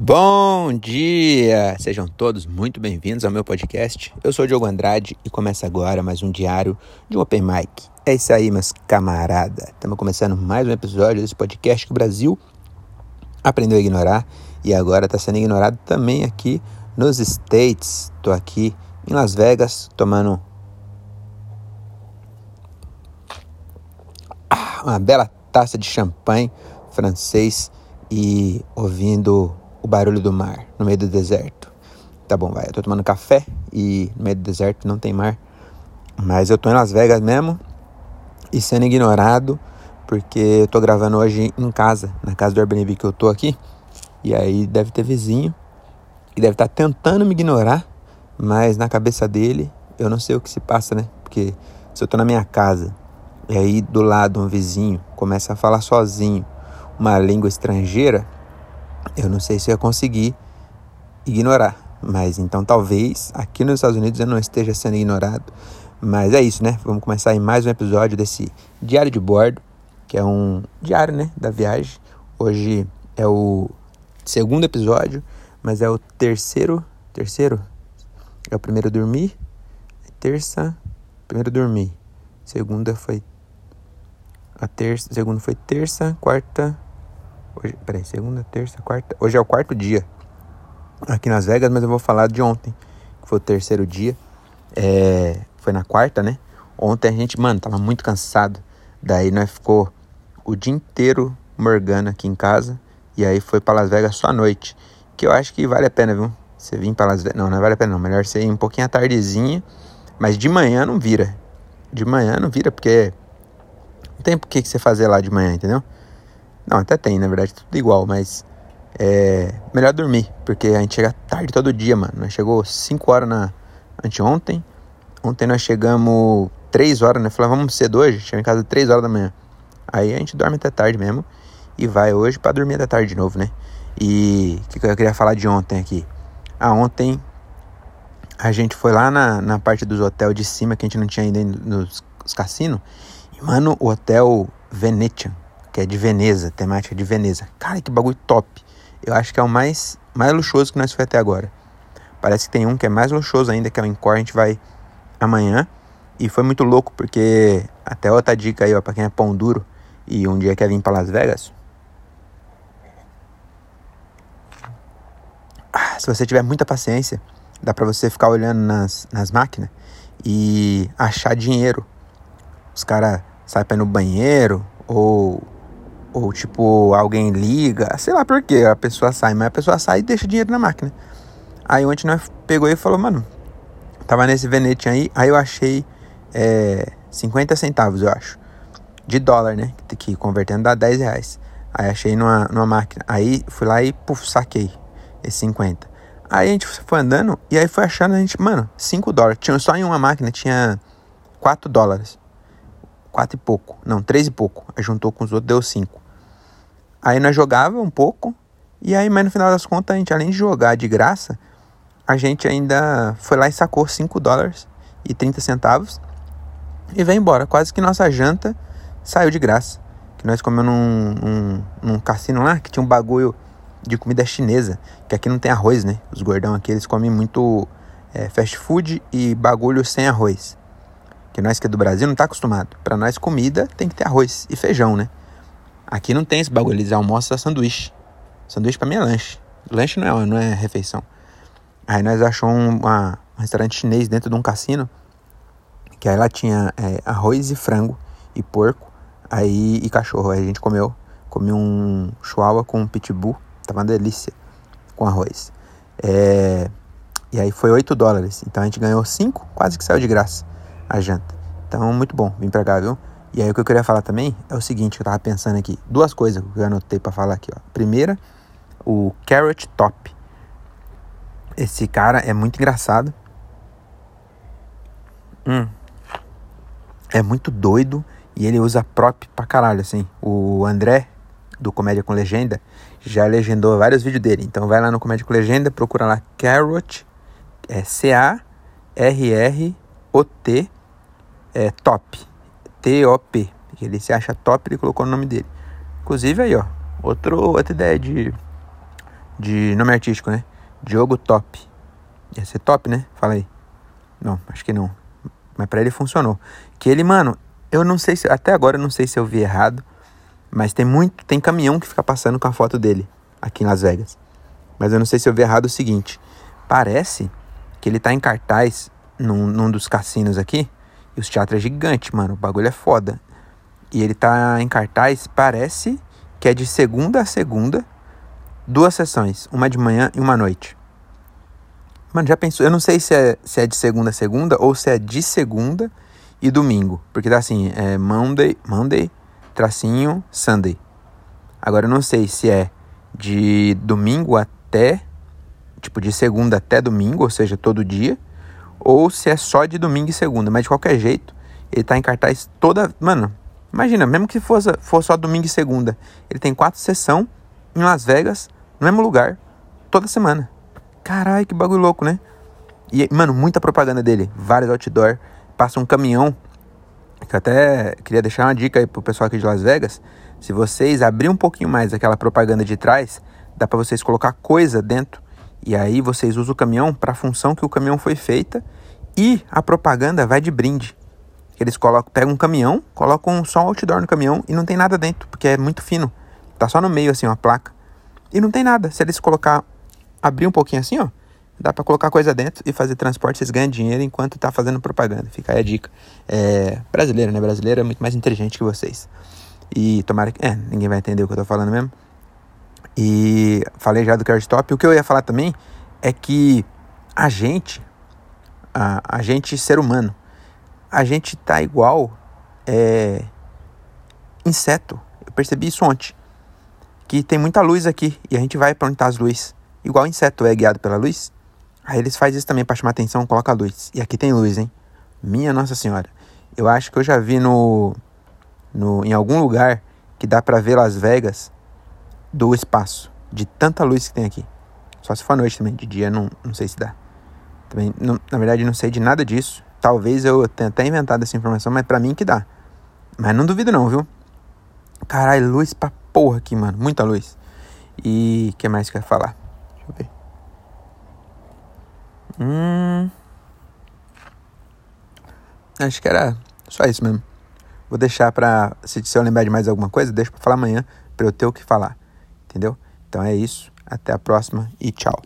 Bom dia! Sejam todos muito bem-vindos ao meu podcast. Eu sou Diogo Andrade e começa agora mais um diário de um Open Mic. É isso aí, meus camarada. Estamos começando mais um episódio desse podcast que o Brasil aprendeu a ignorar e agora está sendo ignorado também aqui nos States. Estou aqui em Las Vegas tomando uma bela taça de champanhe francês e ouvindo o barulho do mar no meio do deserto. Tá bom, vai. Eu tô tomando café e no meio do deserto não tem mar. Mas eu tô em Las Vegas mesmo e sendo ignorado porque eu tô gravando hoje em casa, na casa do Airbnb que eu tô aqui. E aí deve ter vizinho que deve estar tá tentando me ignorar, mas na cabeça dele eu não sei o que se passa, né? Porque se eu tô na minha casa e aí do lado um vizinho começa a falar sozinho uma língua estrangeira, eu não sei se eu ia conseguir ignorar. Mas então talvez aqui nos Estados Unidos eu não esteja sendo ignorado. Mas é isso, né? Vamos começar em mais um episódio desse Diário de Bordo, que é um diário, né, da viagem. Hoje é o segundo episódio, mas é o terceiro, terceiro? É o primeiro dormir, terça, primeiro dormir. Segunda foi a terça, segundo foi terça, quarta, Hoje, peraí, segunda, terça, quarta. Hoje é o quarto dia aqui nas Vegas, mas eu vou falar de ontem, que foi o terceiro dia. É, foi na quarta, né? Ontem a gente, mano, tava muito cansado. Daí nós ficou o dia inteiro morgando aqui em casa. E aí foi para Las Vegas só à noite. Que eu acho que vale a pena, viu? Você vir para Las Vegas. Não, não vale a pena não. Melhor você ir um pouquinho à tardezinha. Mas de manhã não vira. De manhã não vira, porque não tem por que você fazer lá de manhã, entendeu? Não, até tem, na verdade, tudo igual, mas é melhor dormir, porque a gente chega tarde todo dia, mano. Nós chegou 5 horas na anteontem. Ontem nós chegamos 3 horas, né? Falamos, vamos cedo hoje? Chegamos em casa 3 horas da manhã. Aí a gente dorme até tarde mesmo e vai hoje para dormir até tarde de novo, né? E o que, eu queria falar de ontem aqui? Ah, ontem a gente foi lá na, na parte dos hotéis de cima que a gente não tinha ainda nos cassinos. E, mano, o hotel Venetian que é de Veneza, temática de Veneza. Cara, que bagulho top. Eu acho que é o mais, mais luxuoso que nós foi até agora. Parece que tem um que é mais luxuoso ainda, que é o Encore, a gente vai amanhã. E foi muito louco, porque até outra dica aí, ó, pra quem é pão duro e um dia quer vir pra Las Vegas. Ah, se você tiver muita paciência, dá pra você ficar olhando nas, nas máquinas e achar dinheiro. Os caras saem pra ir no banheiro ou ou tipo, alguém liga, sei lá por que a pessoa sai, mas a pessoa sai e deixa dinheiro na máquina. Aí ontem nós pegou e falou, mano, tava nesse Venetian aí, aí eu achei é, 50 centavos, eu acho. De dólar, né? Que convertendo dá 10 reais. Aí achei numa, numa máquina. Aí fui lá e puf, saquei esse 50. Aí a gente foi andando e aí foi achando a gente, mano, 5 dólares. Tinha só em uma máquina, tinha 4 dólares quatro e pouco. Não, três e pouco. Aí juntou com os outros, deu cinco. Aí nós jogava um pouco. E aí, mas no final das contas, a gente, além de jogar de graça, a gente ainda foi lá e sacou 5 dólares e 30 centavos e veio embora. Quase que nossa janta saiu de graça. Que nós comemos num, num, num cassino lá que tinha um bagulho de comida chinesa. Que aqui não tem arroz, né? Os gordão aqui eles comem muito é, fast food e bagulho sem arroz. Que nós que é do Brasil não tá acostumado. Para nós, comida tem que ter arroz e feijão, né? Aqui não tem esse bagulho, eles almoçam sanduíche. Sanduíche para mim é lanche. Lanche não é, não é refeição. Aí nós achamos um, uma, um restaurante chinês dentro de um cassino. Que aí lá tinha é, arroz e frango e porco. Aí e cachorro. Aí a gente comeu. Comi um chihuahua com pitbull. Tava uma delícia com arroz. É, e aí foi 8 dólares. Então a gente ganhou 5, quase que saiu de graça a janta. Então, muito bom, vim pra cá, viu? E aí o que eu queria falar também é o seguinte, eu tava pensando aqui, duas coisas que eu anotei para falar aqui, ó. Primeira, o Carrot Top. Esse cara é muito engraçado. Hum. É muito doido e ele usa prop pra caralho, assim. O André, do Comédia com Legenda, já legendou vários vídeos dele. Então vai lá no Comédia com Legenda, procura lá Carrot, é C-A-R-R-O-T é, Top. T-O-P. Ele se acha top, ele colocou o nome dele. Inclusive aí, ó. Outro, outra ideia de, de nome artístico, né? Diogo Top. Ia ser top, né? Fala aí. Não, acho que não. Mas pra ele funcionou. Que ele, mano, eu não sei se. Até agora eu não sei se eu vi errado. Mas tem muito. Tem caminhão que fica passando com a foto dele aqui em Las Vegas. Mas eu não sei se eu vi errado o seguinte. Parece que ele tá em cartaz num, num dos cassinos aqui. E os teatros é gigante, mano. O bagulho é foda. E ele tá em cartaz, parece que é de segunda a segunda, duas sessões, uma de manhã e uma noite. Mano, já pensou? Eu não sei se é, se é de segunda a segunda ou se é de segunda e domingo. Porque tá assim, é Monday, Monday, tracinho, Sunday. Agora eu não sei se é de domingo até, tipo, de segunda até domingo, ou seja, todo dia, ou se é só de domingo e segunda. Mas de qualquer jeito, ele tá em cartaz toda. Mano, Imagina, mesmo que fosse, fosse só domingo e segunda, ele tem quatro sessões em Las Vegas, no mesmo lugar, toda semana. Caralho, que bagulho louco, né? E, mano, muita propaganda dele, vários outdoor. Passa um caminhão, que eu até queria deixar uma dica aí pro pessoal aqui de Las Vegas. Se vocês abrir um pouquinho mais aquela propaganda de trás, dá para vocês colocar coisa dentro. E aí vocês usam o caminhão para a função que o caminhão foi feita. E a propaganda vai de brinde. Eles colocam, pegam um caminhão, colocam só um outdoor no caminhão e não tem nada dentro, porque é muito fino. Tá só no meio assim, uma placa. E não tem nada. Se eles colocar, abrir um pouquinho assim, ó, dá para colocar coisa dentro e fazer transporte, vocês ganham dinheiro enquanto tá fazendo propaganda. Fica aí a dica. É, brasileiro, né? Brasileiro é muito mais inteligente que vocês. E tomara que. É, ninguém vai entender o que eu tô falando mesmo. E falei já do Care Stop. O que eu ia falar também é que a gente, a, a gente ser humano, a gente tá igual é, inseto. Eu percebi isso ontem. Que tem muita luz aqui e a gente vai para onde tá as luzes. Igual inseto é guiado pela luz. Aí eles fazem isso também para chamar atenção, coloca luz. E aqui tem luz, hein? Minha Nossa Senhora. Eu acho que eu já vi no, no em algum lugar que dá para ver Las Vegas do espaço, de tanta luz que tem aqui. Só se for à noite também, de dia não, não sei se dá. Também, não, na verdade, não sei de nada disso. Talvez eu tenha até inventado essa informação, mas pra mim que dá. Mas não duvido não, viu? Caralho, luz pra porra aqui, mano. Muita luz. E o que mais que eu ia falar? Deixa eu ver. Hum. Acho que era só isso mesmo. Vou deixar pra. Se, se eu lembrar de mais alguma coisa, deixa pra falar amanhã pra eu ter o que falar. Entendeu? Então é isso. Até a próxima e tchau.